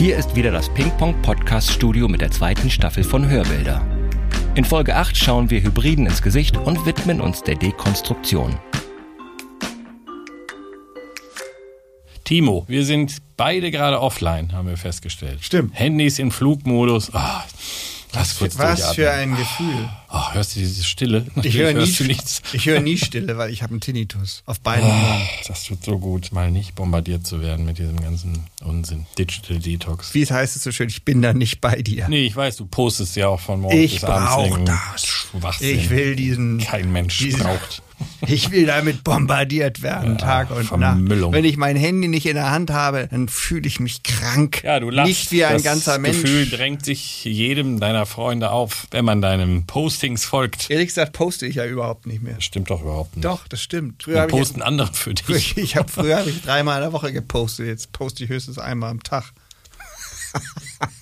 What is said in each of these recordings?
Hier ist wieder das Ping-Pong Podcast Studio mit der zweiten Staffel von Hörbilder. In Folge 8 schauen wir Hybriden ins Gesicht und widmen uns der Dekonstruktion. Timo, wir sind beide gerade offline, haben wir festgestellt. Stimmt. Handys in Flugmodus. Ah, lass kurz Was für ein Gefühl. Ah, hörst du diese Stille? Ich höre nie, ich höre nie Stille, weil ich habe einen Tinnitus auf beiden Ohren. das tut so gut, mal nicht bombardiert zu werden mit diesem ganzen Unsinn. Digital Detox. Wie es heißt es so schön, ich bin da nicht bei dir. Nee, ich weiß, du postest ja auch von morgens Ich bis abends. brauch irgendeinen das. Schwachsinn. Ich will diesen, Kein Mensch diesen- braucht. Ich will damit bombardiert werden, Tag und Vermüllung. Nacht. Wenn ich mein Handy nicht in der Hand habe, dann fühle ich mich krank. Ja, du lachst. Nicht wie ein das ganzer Mensch. Gefühl drängt sich jedem deiner Freunde auf, wenn man deinen Postings folgt. Ehrlich gesagt poste ich ja überhaupt nicht mehr. Das stimmt doch überhaupt nicht. Doch, das stimmt. Früher habe ich, posten andere für dich. ich habe früher habe ich dreimal in der Woche gepostet. Jetzt poste ich höchstens einmal am Tag.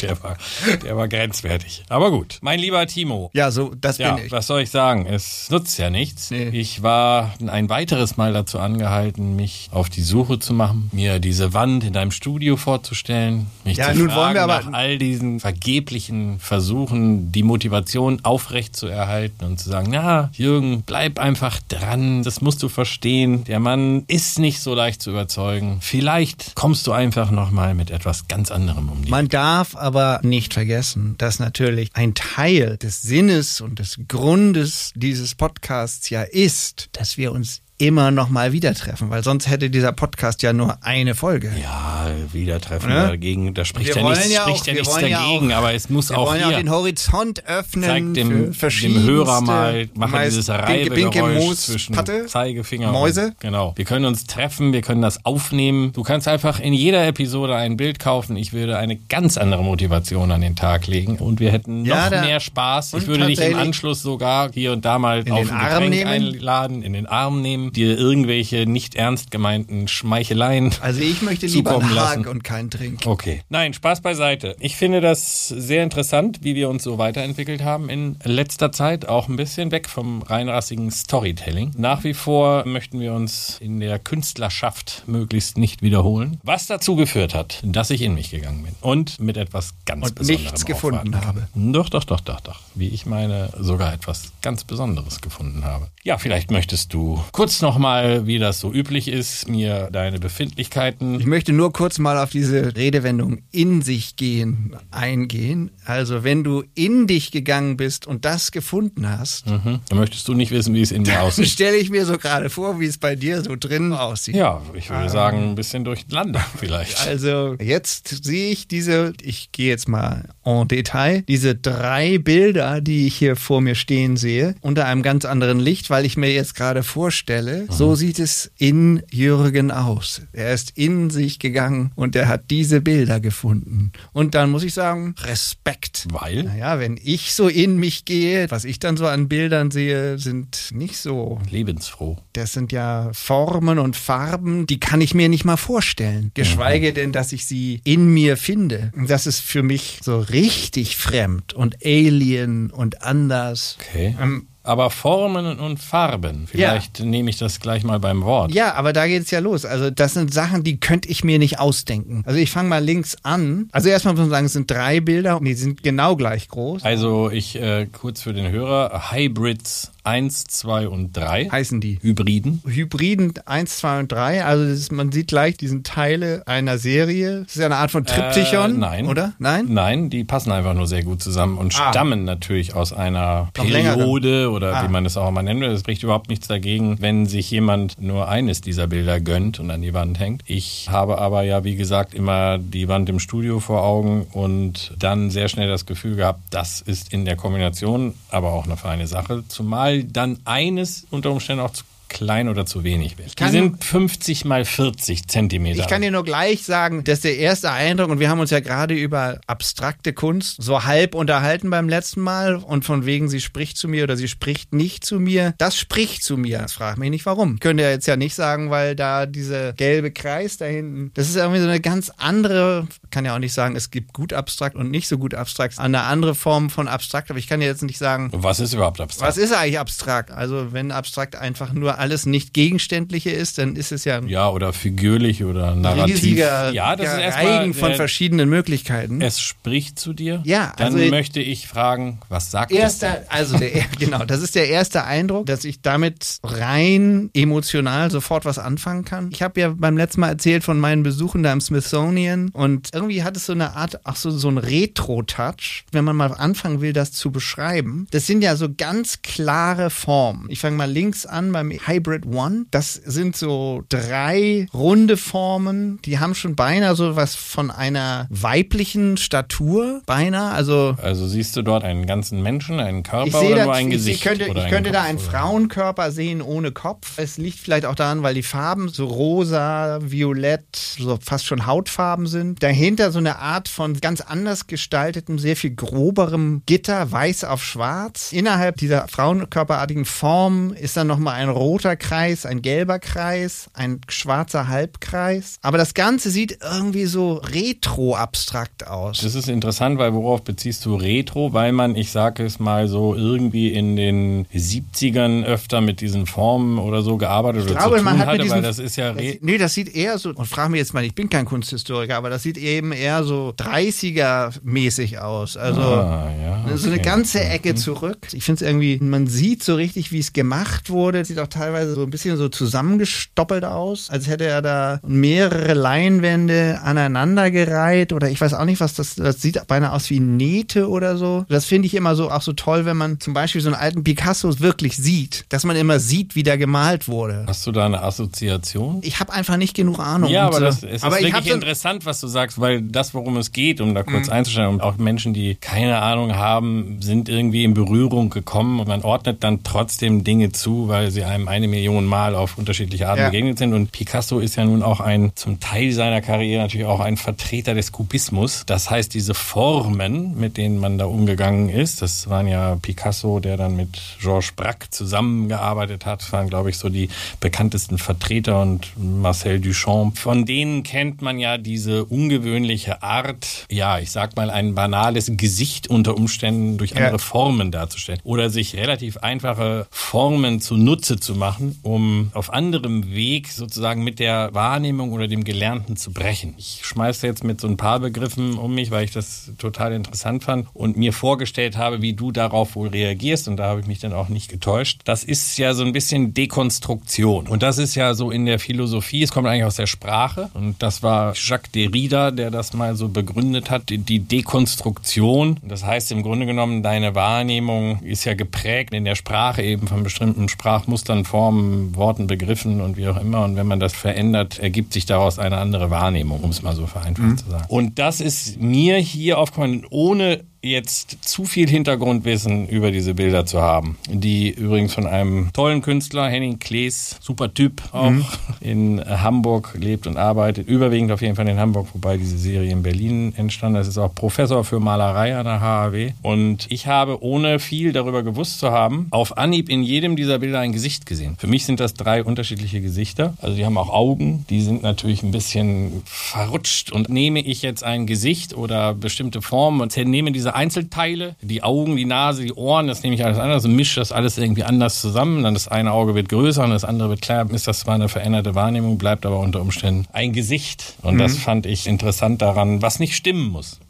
Der, war, der war grenzwertig. Aber gut. Mein lieber Timo. Ja, so das Ja, bin ich. was soll ich sagen? Es nutzt ja nichts. Nee. Ich war ein weiteres Mal dazu angehalten, mich auf die Suche zu machen, mir diese Wand in deinem Studio vorzustellen, mich Ja, zu nun fragen wollen wir aber- nach all diesen vergeblichen Versuchen, die Motivation aufrecht zu erhalten und zu sagen, na, Jürgen, bleib einfach dran, das musst du verstehen. Der Mann ist nicht so leicht zu überzeugen. Vielleicht kommst du einfach noch mal mit etwas ganz anderem um die Man darf aber nicht vergessen, dass natürlich ein Teil des Sinnes und des Grundes dieses Podcasts ja ist, dass wir uns immer noch mal wieder treffen, weil sonst hätte dieser Podcast ja nur eine Folge. Ja, wieder treffen Ne? dagegen. Da spricht Wir ja nichts, ja spricht auch- ja nichts wollen ja dagegen, auch- aber es muss Wir auch wollen ja auch hier. den Horizont öffnen. Zeig dem, für dem Hörer mal, mach mal meist dieses Reibegeräusch zwischen Patte, Zeigefinger Mäuse. und genau. Wir können uns treffen, wir können das aufnehmen. Du kannst einfach in jeder Episode ein Bild kaufen. Ich würde eine ganz andere Motivation an den Tag legen und wir hätten Ja, noch da- mehr Spaß. Ich würde dich im Anschluss sogar hier und da mal auf den Getränk nehmen? einladen, in den Arm nehmen, dir irgendwelche nicht ernst gemeinten Schmeicheleien Also ich möchte lieber einen lassen. und keinen Trink. Okay. Nein, Spaß beiseite. Ich finde das sehr interessant, wie wir uns so weiterentwickelt haben in letzter Zeit. Auch ein bisschen weg vom reinrassigen Storytelling. Nach wie vor möchten wir uns in der Künstlerschaft möglichst nicht wiederholen. Was dazu geführt hat, dass ich in mich gegangen bin. Und mit etwas ganz Und Besonderem nichts gefunden kann. Doch, doch, doch, doch, doch. Wie ich meine, sogar etwas ganz Besonderes gefunden habe. Ja, vielleicht möchtest du kurz nochmal, wie das so üblich ist, mir deine Befindlichkeiten Ich möchte nur kurz mal auf diese Redewendung in sich gehen eingehen. Also wenn du in dich gegangen bist und das gefunden hast, Mhm. Dann möchtest du nicht wissen, wie es in dann aussieht. stelle ich mir so gerade vor, wie es bei dir so drin aussieht. Ja, ich würde sagen, ein bisschen durcheinander vielleicht. Also jetzt sehe ich diese, ich gehe jetzt mal en Detail, diese drei Bilder, die ich hier vor mir stehen sehe, unter einem ganz anderen Licht, weil ich mir jetzt gerade vorstelle, so sieht es in Jürgen aus. Er ist in sich gegangen und er hat diese Bilder gefunden. Und dann muss ich sagen, Respekt. Weil? Naja, wenn ich so in mich gehe, was ich dann so an Bildern sehe, sind nicht so Lebensfroh. das sind ja Formen und Farben, die kann ich mir nicht mal vorstellen. Geschweige denn, dass ich sie in mir finde. Das ist für mich so richtig fremd und alien und anders. Okay. Ähm, Aber Formen und Farben, vielleicht nehme ich das gleich mal beim Wort. Ja, aber da geht's ja los. Also das sind Sachen, die könnte ich mir nicht ausdenken. Also ich fange mal links an. Also erstmal muss man sagen, es sind drei Bilder und die sind genau gleich groß. Also ich, äh, kurz für den Hörer, Hybrids 1, 2 und 3. Heißen die. Hybriden. Hybriden 1, 2 und 3. Also ist, man sieht gleich, die sind Teile einer Serie. Das ist ja eine Art von Triptychon, Äh, nein. oder? Nein? Nein, die passen einfach nur sehr gut zusammen und Ah. stammen natürlich aus einer Noch. Periode oder Ah. wie man es auch immer nennen will. Es spricht überhaupt nichts dagegen, wenn sich jemand nur eines dieser Bilder gönnt und an die Wand hängt. Ich habe aber ja, wie gesagt, immer die Wand im Studio vor Augen und dann sehr schnell das Gefühl gehabt, das ist in der Kombination aber auch eine feine Sache. Zumal dann eines unter Umständen auch zu klein oder zu wenig wird. Die sind 50 mal 40 Zentimeter. Ich kann dir nur gleich sagen, dass der erste Eindruck, und wir haben uns ja gerade über abstrakte Kunst so halb unterhalten beim letzten Mal und von wegen, sie spricht zu mir oder sie spricht nicht zu mir. Das spricht zu mir. Das fragt mich nicht warum. Könnt ihr jetzt ja nicht sagen, weil da dieser gelbe Kreis da hinten, das ist irgendwie so eine ganz andere, kann ja auch nicht sagen, es gibt gut abstrakt und nicht so gut abstrakt, eine andere Form von abstrakt, aber ich kann dir jetzt nicht sagen, Was ist überhaupt abstrakt? was ist eigentlich abstrakt? Also wenn abstrakt einfach nur alles nicht gegenständliche ist, dann ist es ja Ja, oder figürlich oder narrativ. riesiger ja, das ist erstmal Reigen von äh, verschiedenen Möglichkeiten. Es spricht zu dir. Ja, Dann also- möchte ich fragen, was sagt es? Erster, also der, genau, das ist der erste Eindruck, dass ich damit rein emotional sofort was anfangen kann. Ich habe ja beim letzten Mal erzählt von meinen Besuchen da im Smithsonian und irgendwie hat es so eine Art, ach so, so ein Retro-Touch, wenn man mal anfangen will, das zu beschreiben. Das sind ja so ganz klare Formen. Ich fange mal links an beim Hybrid One. Das sind so drei runde Formen, die haben schon beinahe so was von einer weiblichen Statur, beinahe, also Also siehst du dort einen ganzen Menschen, einen Körper oder nur ein ich, Gesicht? ich könnte, ich könnte da einen Frauenkörper sehen ohne Kopf. Es liegt vielleicht auch daran, weil die Farben so rosa, violett, so fast schon Hautfarben sind. Dahinter so eine Art von ganz anders gestaltetem, sehr viel groberem Gitter, weiß auf schwarz. Innerhalb dieser frauenkörperartigen Form ist dann nochmal ein roter Kreis, ein gelber Kreis, ein schwarzer Halbkreis. Aber das Ganze sieht irgendwie so retro-abstrakt aus. Das ist interessant, weil worauf beziehst du Retro? Weil man, ich sage es mal so, irgendwie in den 70ern öfter mit diesen Formen oder so gearbeitet oder glaube, zu tun man hat hatte, mit diesem, weil das ist ja das, Re nee, das sieht eher so, und frag mich jetzt mal, ich bin kein Kunsthistoriker, aber das sieht eben eher so 30er-mäßig aus. Also Ah, ja, so eine okay. ganze Ecke zurück. Ich finde es irgendwie, man sieht so richtig, wie es gemacht wurde. Sieht auch teilweise so ein bisschen so zusammengestoppelt aus, als hätte er da mehrere Leinwände aneinandergereiht oder ich weiß auch nicht, was das, das sieht beinahe aus wie Nähte oder so. Das finde ich immer so auch so toll, wenn man zum Beispiel so einen alten Picasso wirklich sieht, dass man immer sieht, wie der gemalt wurde. Hast du da eine Assoziation? Ich habe einfach nicht genug Ahnung. Ja, aber zu- das, es aber ist hab wirklich so, interessant, was du sagst, weil das, worum es geht, um da Mhm. kurz einzusteigen, und auch Menschen, die keine Ahnung haben, sind irgendwie in Berührung gekommen und man ordnet dann trotzdem Dinge zu, weil sie einem eine Million Mal auf unterschiedliche Arten Ja. begegnet sind. Und Picasso ist ja nun auch ein, zum Teil seiner Karriere natürlich auch ein Vertreter des Kubismus. Das heißt, diese Formen, mit denen man da umgegangen ist, das waren ja Picasso, der dann mit Georges Braque zusammengearbeitet hat, waren, glaube ich, so die bekanntesten Vertreter und Marcel Duchamp. Von denen kennt man ja diese ungewöhnliche Art, ja, ich sag mal, ein banales Gesicht unter Umständen durch andere Ja. Formen darzustellen. Oder sich relativ einfache Formen zunutze zu machen, um auf anderem Weg sozusagen mit der Wahrnehmung oder dem Gelernten zu brechen. Ich schmeiße jetzt mit so ein paar Begriffen um mich, weil ich das total interessant fand und mir vorgestellt habe, wie du darauf wohl reagierst. Und da habe ich mich dann auch nicht getäuscht. Das ist ja so ein bisschen Dekonstruktion. Und das ist ja so in der Philosophie, es kommt eigentlich aus der Sprache. Und das war Jacques Derrida, der das mal so begründet hat, die Dekonstruktion. Das heißt im Grunde genommen, deine Wahrnehmung ist ja geprägt in der Sprache eben von bestimmten Sprachmustern, Formen, Worten, Begriffen und wie auch immer. Und wenn man das verändert, ergibt sich daraus eine andere Wahrnehmung, um es mal so vereinfacht zu sagen. Und das ist mir hier aufgefallen, ohne jetzt zu viel Hintergrundwissen über diese Bilder zu haben, die übrigens von einem tollen Künstler, Henning Klees, super Typ, auch in Hamburg lebt und arbeitet, überwiegend auf jeden Fall in Hamburg, wobei diese Serie in Berlin entstanden ist. ist auch Professor für Malerei an der HAW. Und ich habe, ohne viel darüber gewusst zu haben, auf Anhieb in jedem dieser Bilder ein Gesicht gesehen. Für mich sind das drei unterschiedliche Gesichter. Also die haben auch Augen, die sind natürlich ein bisschen verrutscht. Und nehme ich jetzt ein Gesicht oder bestimmte Formen und nehme diese Einzelteile, die Augen, die Nase, die Ohren, das nehme ich alles anders und mische das alles irgendwie anders zusammen. Dann das eine Auge wird größer und das andere wird kleiner. Ist das zwar eine veränderte Wahrnehmung, bleibt aber unter Umständen ein Gesicht. Und das fand ich interessant daran, was nicht stimmen muss.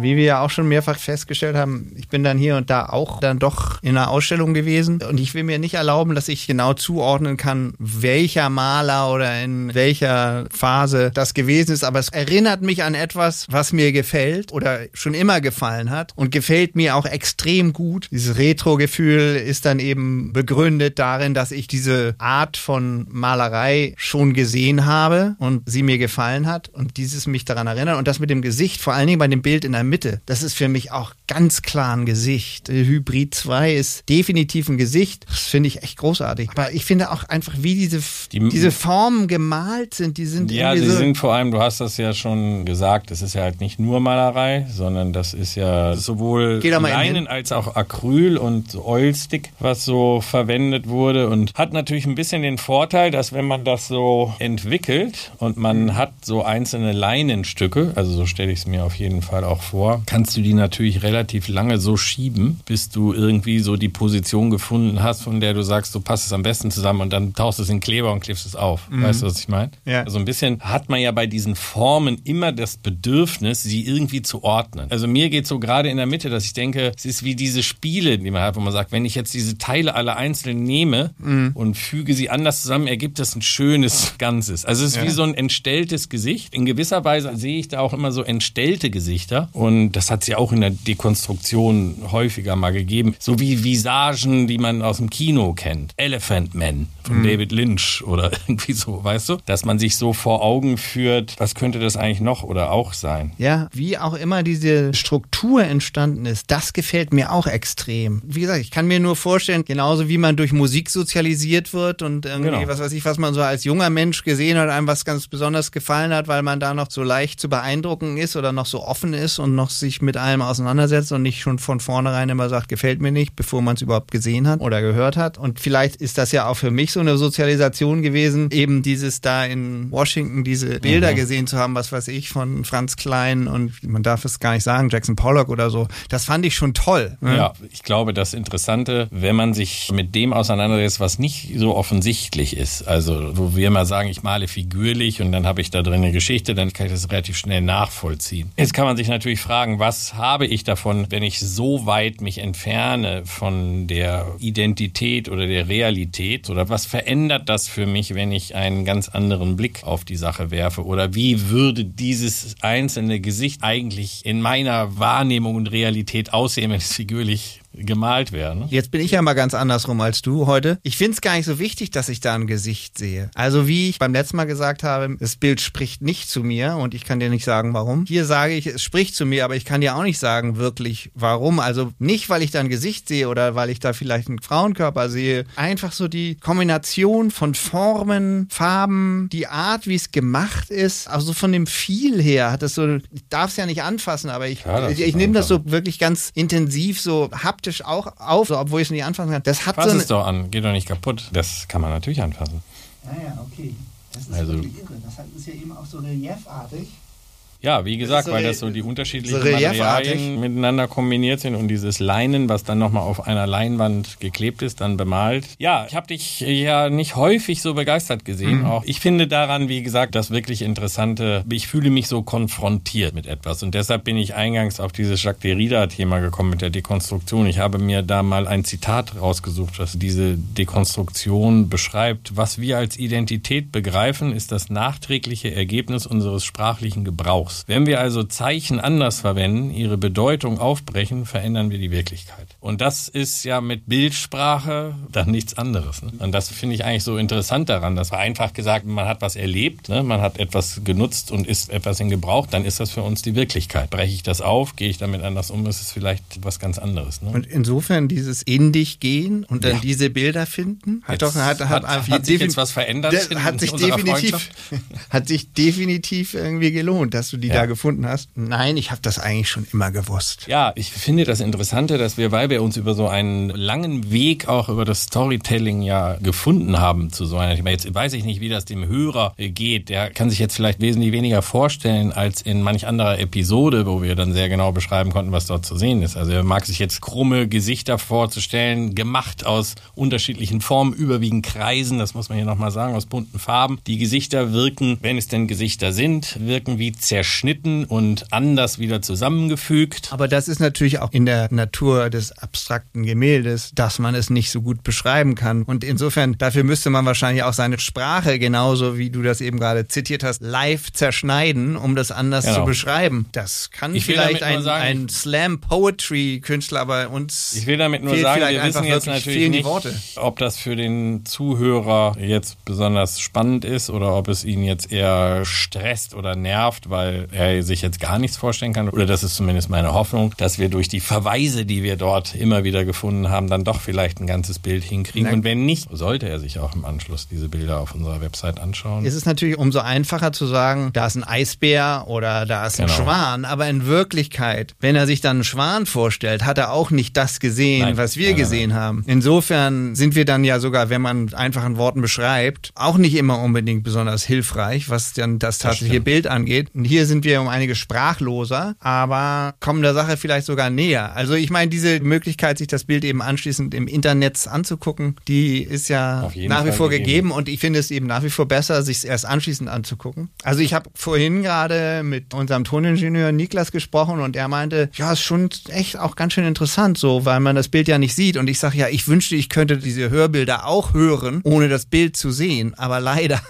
Wie wir ja auch schon mehrfach festgestellt haben, ich bin dann hier und da auch dann doch in einer Ausstellung gewesen. Und ich will mir nicht erlauben, dass ich genau zuordnen kann, welcher Maler oder in welcher Phase das gewesen ist, aber es erinnert mich an etwas, was mir gefällt oder schon immer gefallen hat und gefällt mir auch extrem gut. Dieses Retro-Gefühl ist dann eben begründet darin, dass ich diese Art von Malerei schon gesehen habe und sie mir gefallen hat und dieses mich daran erinnert. Und das mit dem Gesicht, vor allen Dingen bei dem Bild in der Mitte, das ist für mich auch ganz klar ein Gesicht. Hybrid 2 ist definitiv ein Gesicht. Das finde ich echt großartig. Aber ich finde auch einfach, wie diese, Die- diese Formen gemalt sind, die sind Ja, sie so. sind vor allem, du hast das ja schon gesagt, es ist ja halt nicht nur Malerei, sondern das ist ja sowohl Leinen als auch Acryl und Oilstick, was so verwendet wurde und hat natürlich ein bisschen den Vorteil, dass wenn man das so entwickelt und man hat so einzelne Leinenstücke, also so stelle ich es mir auf jeden Fall auch vor, vor, kannst du die natürlich relativ lange so schieben, bis du irgendwie so die Position gefunden hast, von der du sagst, du passt es am besten zusammen und dann tauchst du es in Kleber und klebst es auf. Mhm. Weißt du, was ich meine? Ja. Also ein bisschen hat man ja bei diesen Formen immer das Bedürfnis, sie irgendwie zu ordnen. Also mir geht so gerade in der Mitte, dass ich denke, es ist wie diese Spiele, die man hat, wo man sagt, wenn ich jetzt diese Teile alle einzeln nehme mhm. und füge sie anders zusammen, ergibt das ein schönes Ganzes. Also es ist ja. wie so ein entstelltes Gesicht. In gewisser Weise sehe ich da auch immer so entstellte Gesichter und das hat es ja auch in der Dekonstruktion häufiger mal gegeben. So wie Visagen, die man aus dem Kino kennt. Elephant Man von mhm. David Lynch oder irgendwie so, weißt du? Dass man sich so vor Augen führt, was könnte das eigentlich noch oder auch sein? Ja, wie auch immer diese Struktur entstanden ist, das gefällt mir auch extrem. Wie gesagt, ich kann mir nur vorstellen, genauso wie man durch Musik sozialisiert wird und irgendwie, genau. was weiß ich, was man so als junger Mensch gesehen hat, einem was ganz besonders gefallen hat, weil man da noch so leicht zu beeindrucken ist oder noch so offen ist und noch sich mit allem auseinandersetzt und nicht schon von vornherein immer sagt, gefällt mir nicht, bevor man es überhaupt gesehen hat oder gehört hat. Und vielleicht ist das ja auch für mich so eine Sozialisation gewesen, eben dieses da in Washington diese Bilder mhm. gesehen zu haben, was weiß ich, von Franz Klein und man darf es gar nicht sagen, Jackson Pollock oder so. Das fand ich schon toll. Ne? Ja, ich glaube, das Interessante, wenn man sich mit dem auseinandersetzt, was nicht so offensichtlich ist, also wo wir mal sagen, ich male figürlich und dann habe ich da drin eine Geschichte, dann kann ich das relativ schnell nachvollziehen. Jetzt kann man sich natürlich fragen, was habe ich davon, wenn ich so weit mich entferne von der Identität oder der Realität? Oder was verändert das für mich, wenn ich einen ganz anderen Blick auf die Sache werfe? Oder wie würde dieses einzelne Gesicht eigentlich in meiner Wahrnehmung und Realität aussehen, wenn es figürlich gemalt werden. Jetzt bin ich ja mal ganz andersrum als du heute. Ich finde es gar nicht so wichtig, dass ich da ein Gesicht sehe. Also wie ich beim letzten Mal gesagt habe, das Bild spricht nicht zu mir und ich kann dir nicht sagen, warum. Hier sage ich, es spricht zu mir, aber ich kann dir auch nicht sagen wirklich, warum. Also nicht, weil ich da ein Gesicht sehe oder weil ich da vielleicht einen Frauenkörper sehe. Einfach so die Kombination von Formen, Farben, die Art, wie es gemacht ist. Also von dem Viel her hat es so, ich darf es ja nicht anfassen, aber ich, ja, ich, ich nehme das so wirklich ganz intensiv so haptisch haptisch auch auf, obwohl ich es nicht anfassen kann. Das hat Fass so es doch an, geht doch nicht kaputt. Das kann man natürlich anfassen. Ja, ja, okay. Das ist also, wirklich irre. Das ist ja eben auch so reliefartig. Ja, wie gesagt, weil das so die unterschiedlichen so Materialien miteinander kombiniert sind und dieses Leinen, was dann nochmal auf einer Leinwand geklebt ist, dann bemalt. Ja, ich habe dich ja nicht häufig so begeistert gesehen. Mhm. Auch ich finde daran, wie gesagt, das wirklich Interessante. Ich fühle mich so konfrontiert mit etwas und deshalb bin ich eingangs auf dieses Jacques Derrida-Thema gekommen mit der Dekonstruktion. Ich habe mir da mal ein Zitat rausgesucht, das diese Dekonstruktion beschreibt. Was wir als Identität begreifen, ist das nachträgliche Ergebnis unseres sprachlichen Gebrauchs. Gebrauchs. Wenn wir also Zeichen anders verwenden, ihre Bedeutung aufbrechen, verändern wir die Wirklichkeit. Und das ist ja mit Bildsprache dann nichts anderes. Ne? Und das finde ich eigentlich so interessant daran, dass einfach gesagt, man hat was erlebt, ne? man hat etwas genutzt und ist etwas in Gebrauch, dann ist das für uns die Wirklichkeit. Breche ich das auf, gehe ich damit anders um, ist es vielleicht was ganz anderes. Ne? Und insofern dieses in dich gehen und dann ja. diese Bilder finden, hat jetzt doch hat, hat, hat, hat sich jetzt was verändert. Hat sich definitiv hat sich definitiv irgendwie gelohnt, dass du die ja. da gefunden hast? Nein, ich habe das eigentlich schon immer gewusst. Ja, ich finde das Interessante, dass wir, weil wir uns über so einen langen Weg auch über das Storytelling ja gefunden haben zu so einer Thema. Jetzt weiß ich nicht, wie das dem Hörer geht. Der kann sich jetzt vielleicht wesentlich weniger vorstellen als in manch anderer Episode, wo wir dann sehr genau beschreiben konnten, was dort zu sehen ist. Also er mag sich jetzt krumme Gesichter vorzustellen, gemacht aus unterschiedlichen Formen, überwiegend Kreisen, das muss man hier nochmal sagen, aus bunten Farben. Die Gesichter wirken, wenn es denn Gesichter sind, wirken wie zerstört zerschnitten und anders wieder zusammengefügt. Aber das ist natürlich auch in der Natur des abstrakten Gemäldes, dass man es nicht so gut beschreiben kann. Und insofern, dafür müsste man wahrscheinlich auch seine Sprache, genauso wie du das eben gerade zitiert hast, live zerschneiden, um das anders genau. zu beschreiben. Das kann ich vielleicht ein, sagen, ein Slam-Poetry-Künstler, aber uns. Ich will damit nur sagen, wir wissen jetzt natürlich nicht, ob das für den Zuhörer jetzt besonders spannend ist oder ob es ihn jetzt eher stresst oder nervt, weil er sich jetzt gar nichts vorstellen kann. Oder das ist zumindest meine Hoffnung, dass wir durch die Verweise, die wir dort immer wieder gefunden haben, dann doch vielleicht ein ganzes Bild hinkriegen. Nein. Und wenn nicht, sollte er sich auch im Anschluss diese Bilder auf unserer Website anschauen. Es ist natürlich umso einfacher zu sagen, da ist ein Eisbär oder da ist ein genau. Schwan. Aber in Wirklichkeit, wenn er sich dann einen Schwan vorstellt, hat er auch nicht das gesehen, nein. was wir nein, gesehen haben. Insofern sind wir dann ja sogar, wenn man einfach in Worten beschreibt, auch nicht immer unbedingt besonders hilfreich, was dann das tatsächliche das Bild angeht. Und hier sind wir um einige sprachloser, aber kommen der Sache vielleicht sogar näher. Also ich meine, diese Möglichkeit, sich das Bild eben anschließend im Internet anzugucken, die ist ja nach wie vor gegeben. gegeben. und ich finde es eben nach wie vor besser, sich es erst anschließend anzugucken. Also ich habe vorhin gerade mit unserem Toningenieur Niklas gesprochen und er meinte, ja, ist schon echt auch ganz schön interessant so, weil man das Bild ja nicht sieht und ich sage ja, ich wünschte, ich könnte diese Hörbilder auch hören, ohne das Bild zu sehen, aber leider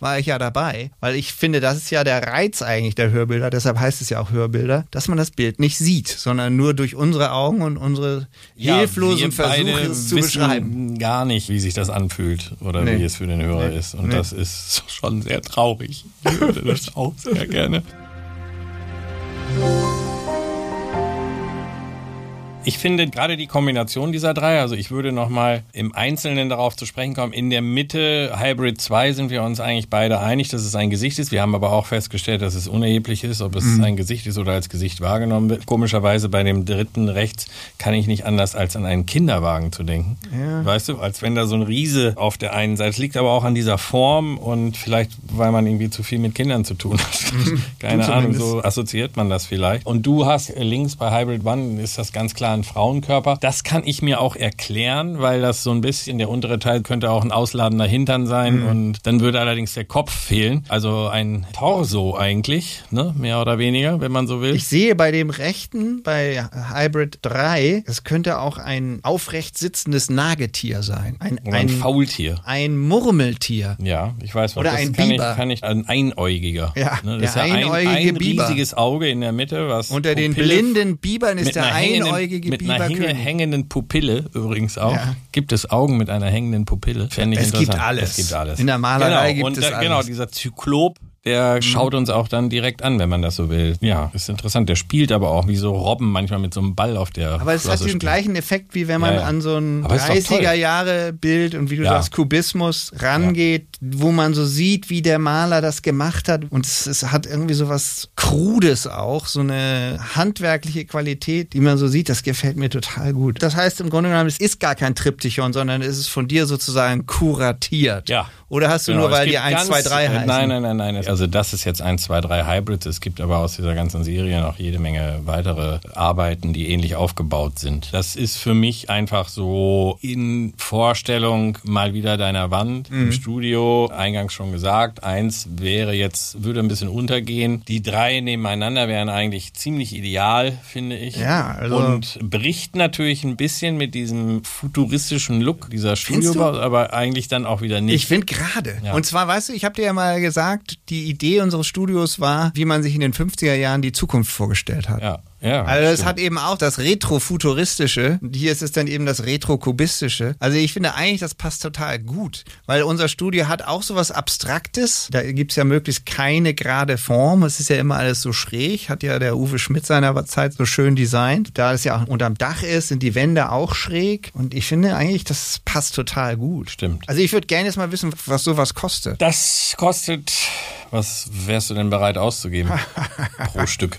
war ich ja dabei, weil ich finde, das ist ja der Reiz eigentlich der Hörbilder, deshalb heißt es ja auch Hörbilder, dass man das Bild nicht sieht, sondern nur durch unsere Augen und unsere ja, hilflosen Versuche es zu beschreiben. gar nicht, wie sich das anfühlt oder nee. wie es für den Hörer nee. ist und nee. das ist schon sehr traurig. Ich würde das auch sehr gerne. Ich finde gerade die Kombination dieser drei, also ich würde nochmal im Einzelnen darauf zu sprechen kommen. In der Mitte Hybrid 2 sind wir uns eigentlich beide einig, dass es ein Gesicht ist. Wir haben aber auch festgestellt, dass es unerheblich ist, ob es mhm. ein Gesicht ist oder als Gesicht wahrgenommen wird. Komischerweise bei dem dritten rechts kann ich nicht anders als an einen Kinderwagen zu denken. Ja. Weißt du, als wenn da so ein Riese auf der einen Seite. Liegt aber auch an dieser Form und vielleicht, weil man irgendwie zu viel mit Kindern zu tun hat. Mhm. Keine Ahnung, so assoziiert man das vielleicht. Und du hast links bei Hybrid One ist das ganz klar ein Frauenkörper. Das kann ich mir auch erklären, weil das so ein bisschen, der untere Teil könnte auch ein ausladender Hintern sein mhm. und dann würde allerdings der Kopf fehlen. Also ein Torso eigentlich, ne? mehr oder weniger, wenn man so will. Ich sehe bei dem rechten, bei Hybrid 3, es könnte auch ein aufrecht sitzendes Nagetier sein. Ein, ein, ein Faultier. Ein Murmeltier. Ja, ich weiß was. Oder das ein kann Biber. Ich, kann ich, ein Einäugiger. Ja, ne? das der ist ja einäugige ein, ein riesiges Auge in der Mitte, was Unter den blinden Bibern ist der einäugige mit Biber. Mit einer hängenden Pupille übrigens auch. Ja. Gibt es Augen mit einer hängenden Pupille? Fände ich es interessant. Gibt alles. Es gibt alles. In der Malerei genau. gibt Und, es alles. Genau, dieser Zyklop der mhm. schaut uns auch dann direkt an, wenn man das so will. Ja, ist interessant. Der spielt aber auch wie so Robben manchmal mit so einem Ball auf der Aber es hat den gleichen Effekt, wie wenn man ja, ja. an so ein 30er Jahre Bild und wie du ja. sagst, Kubismus rangeht, wo man so sieht, wie der Maler das gemacht hat. Und es, es hat irgendwie so was Krudes auch, so eine handwerkliche Qualität, die man so sieht. Das gefällt mir total gut. Das heißt im Grunde genommen, es ist gar kein Triptychon, sondern es ist von dir sozusagen kuratiert. Ja. Oder hast du genau, nur, weil die 1, 2, 3 heißen? Nein, nein, nein, nein. Also das ist jetzt 1, 2, 3 Hybrids. Es gibt aber aus dieser ganzen Serie noch jede Menge weitere Arbeiten, die ähnlich aufgebaut sind. Das ist für mich einfach so in Vorstellung mal wieder deiner Wand mhm. im Studio. Eingangs schon gesagt, eins wäre jetzt, würde ein bisschen untergehen. Die drei nebeneinander wären eigentlich ziemlich ideal, finde ich. Ja, also Und bricht natürlich ein bisschen mit diesem futuristischen Look dieser Studiobau, aber eigentlich dann auch wieder nicht. Ich finde gerade. Ja. Und zwar, weißt du, ich habe dir ja mal gesagt, die Idee unseres Studios war, wie man sich in den 50er Jahren die Zukunft vorgestellt hat. Ja. Ja, also es hat eben auch das Retrofuturistische. Hier ist es dann eben das Retrokubistische. Also ich finde eigentlich, das passt total gut, weil unser Studio hat auch sowas Abstraktes. Da gibt es ja möglichst keine gerade Form. Es ist ja immer alles so schräg. Hat ja der Uwe Schmidt seiner Zeit so schön designt. Da es ja auch unterm Dach ist, sind die Wände auch schräg. Und ich finde eigentlich, das passt total gut. Stimmt. Also ich würde gerne jetzt mal wissen, was sowas kostet. Das kostet was wärst du denn bereit auszugeben pro Stück?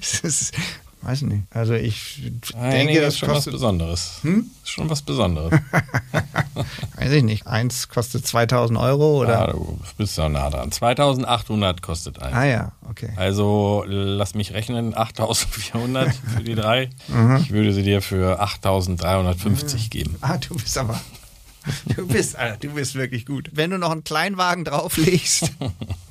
Das ist, weiß nicht. Also ich Nein, denke, nee, das ist schon kostet, was Besonderes. Hm? Ist schon was Besonderes. weiß ich nicht. Eins kostet 2000 Euro oder? Ja, du bist ja nah dran. 2800 kostet eins. Ah ja, okay. Also lass mich rechnen, 8400 für die drei. Mhm. Ich würde sie dir für 8350 mhm. geben. Ah, du bist aber Du bist, du bist wirklich gut. Wenn du noch einen Kleinwagen drauflegst.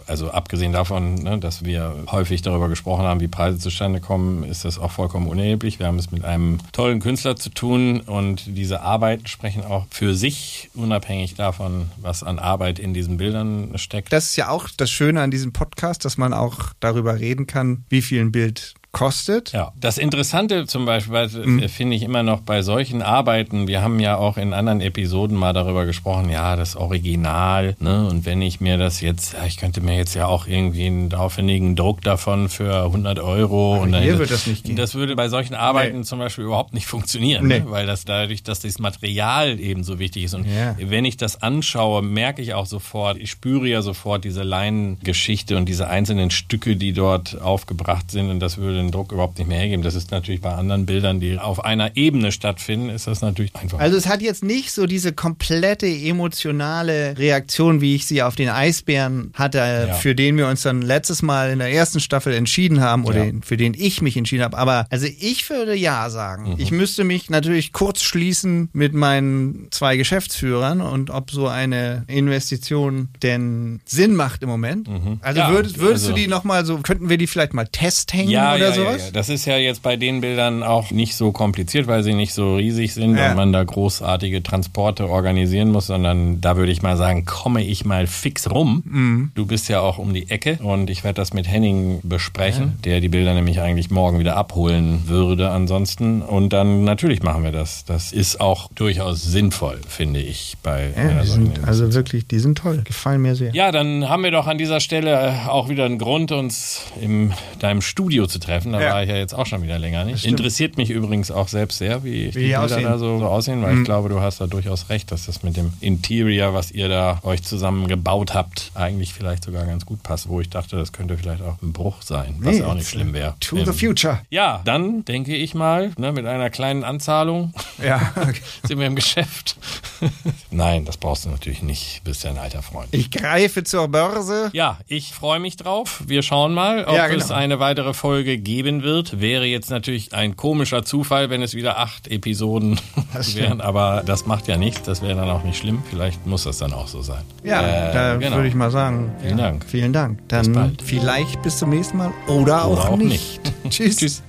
Also abgesehen davon, ne, dass wir häufig darüber gesprochen haben, wie Preise zustande kommen, ist das auch vollkommen unerheblich. Wir haben es mit einem tollen Künstler zu tun und diese Arbeiten sprechen auch für sich, unabhängig davon, was an Arbeit in diesen Bildern steckt. Das ist ja auch das Schöne an diesem Podcast, dass man auch darüber reden kann, wie viel ein Bild kostet. Ja, das Interessante zum Beispiel mhm. finde ich immer noch bei solchen Arbeiten, wir haben ja auch in anderen Episoden mal darüber gesprochen, ja, das Original, ne, und wenn ich mir das jetzt, ja, ich könnte mir jetzt ja auch irgendwie einen aufwendigen Druck davon für 100 Euro Aber und hier dann, wird das nicht gehen. Das würde bei solchen Arbeiten nee. zum Beispiel überhaupt nicht funktionieren, nee. ne, weil das dadurch, dass das Material eben so wichtig ist und ja. wenn ich das anschaue, merke ich auch sofort, ich spüre ja sofort diese Leinengeschichte und diese einzelnen Stücke, die dort aufgebracht sind und das würde den Druck überhaupt nicht mehr hergeben. Das ist natürlich bei anderen Bildern, die auf einer Ebene stattfinden, ist das natürlich einfach. Also es hat jetzt nicht so diese komplette emotionale Reaktion, wie ich sie auf den Eisbären hatte, ja. für den wir uns dann letztes Mal in der ersten Staffel entschieden haben oder ja. für den ich mich entschieden habe. Aber also ich würde ja sagen. Mhm. Ich müsste mich natürlich kurz schließen mit meinen zwei Geschäftsführern und ob so eine Investition denn Sinn macht im Moment. Mhm. Also ja, würdest, würdest also, du die nochmal so, könnten wir die vielleicht mal testhängen ja, oder ja, sowas? Ja, Das ist ja jetzt bei den Bildern auch nicht so kompliziert, weil sie nicht so riesig sind und man da großartige Transporte organisieren muss, sondern da würde ich mal sagen, komme ich mal fix rum. Mhm. Du bist ja auch um die Ecke und ich werde das mit Henning besprechen, der die Bilder nämlich eigentlich morgen wieder abholen würde ansonsten. Und dann natürlich machen wir das. Das ist auch durchaus sinnvoll, finde ich, bei ja, sind, Also wirklich, die sind toll. Gefallen mir sehr. Ja, dann haben wir doch an dieser Stelle auch wieder einen Grund, uns in deinem Studio zu treffen. Da ja. war ich ja jetzt auch schon wieder länger nicht. Interessiert mich übrigens auch selbst sehr, wie, wie die, die Bilder da so, so aussehen, weil mhm. ich glaube, du hast da durchaus recht, dass das mit dem Interior, was ihr da euch zusammen gebaut habt, eigentlich vielleicht sogar ganz gut passt, wo ich dachte, das könnte vielleicht auch ein Bruch sein, was nee, auch nicht schlimm wäre. To ähm, the future. Ja, dann denke ich mal, ne, mit einer kleinen Anzahlung ja, okay. sind wir im Geschäft. Nein, das brauchst du natürlich nicht. Bist ja ein alter Freund. Ich greife zur Börse. Ja, ich freue mich drauf. Wir schauen mal, ob ja, genau. es eine weitere Folge geben wird. Wäre jetzt natürlich ein komischer Zufall, wenn es wieder acht Episoden wären, aber das macht ja nichts. Das wäre dann auch nicht schlimm. Vielleicht muss das dann auch so sein. Ja, äh, da genau. würde ich mal sagen. Vielen ja, Dank. Vielen Dank. Dann bis bald. vielleicht bis zum nächsten Mal oder, oder auch, auch, nicht. nicht. Tschüss. Tschüss.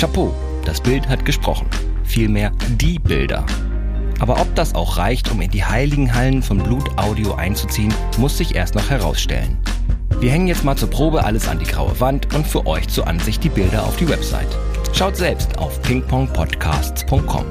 Chapeau, das Bild hat gesprochen. Vielmehr die Bilder. Aber ob das auch reicht, um in die heiligen Hallen von Blutaudio einzuziehen, muss sich erst noch herausstellen. Wir hängen jetzt mal zur Probe alles an die graue Wand und für euch zur Ansicht die Bilder auf die Website. Schaut selbst auf pingpongpodcasts.com.